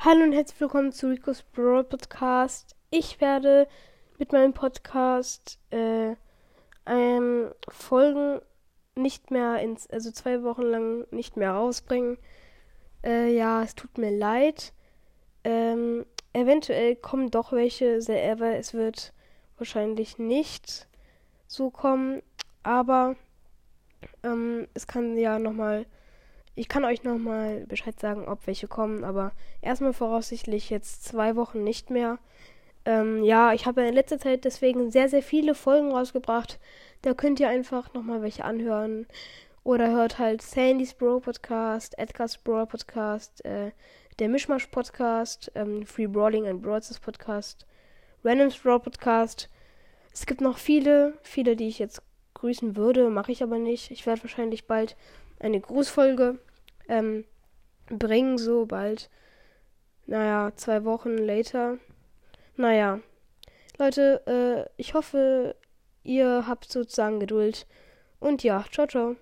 Hallo und herzlich willkommen zu Rico's Brawl Podcast. Ich werde mit meinem Podcast äh, ähm, Folgen nicht mehr ins, also zwei Wochen lang nicht mehr rausbringen. Äh, ja, es tut mir leid. Ähm, eventuell kommen doch welche, aber es wird wahrscheinlich nicht so kommen. Aber ähm, es kann ja nochmal ich kann euch nochmal Bescheid sagen, ob welche kommen, aber erstmal voraussichtlich jetzt zwei Wochen nicht mehr. Ähm, ja, ich habe in letzter Zeit deswegen sehr, sehr viele Folgen rausgebracht. Da könnt ihr einfach nochmal welche anhören. Oder hört halt Sandys Bro Podcast, Edgar's Bro Podcast, äh, der Mischmasch Podcast, ähm, Free Brawling and Broadcast Podcast, Random's Brawl Podcast. Es gibt noch viele, viele, die ich jetzt grüßen würde, mache ich aber nicht. Ich werde wahrscheinlich bald eine Grußfolge ähm, bringen, so bald. Naja, zwei Wochen later. Naja. Leute, äh, ich hoffe, ihr habt sozusagen Geduld. Und ja, ciao, ciao.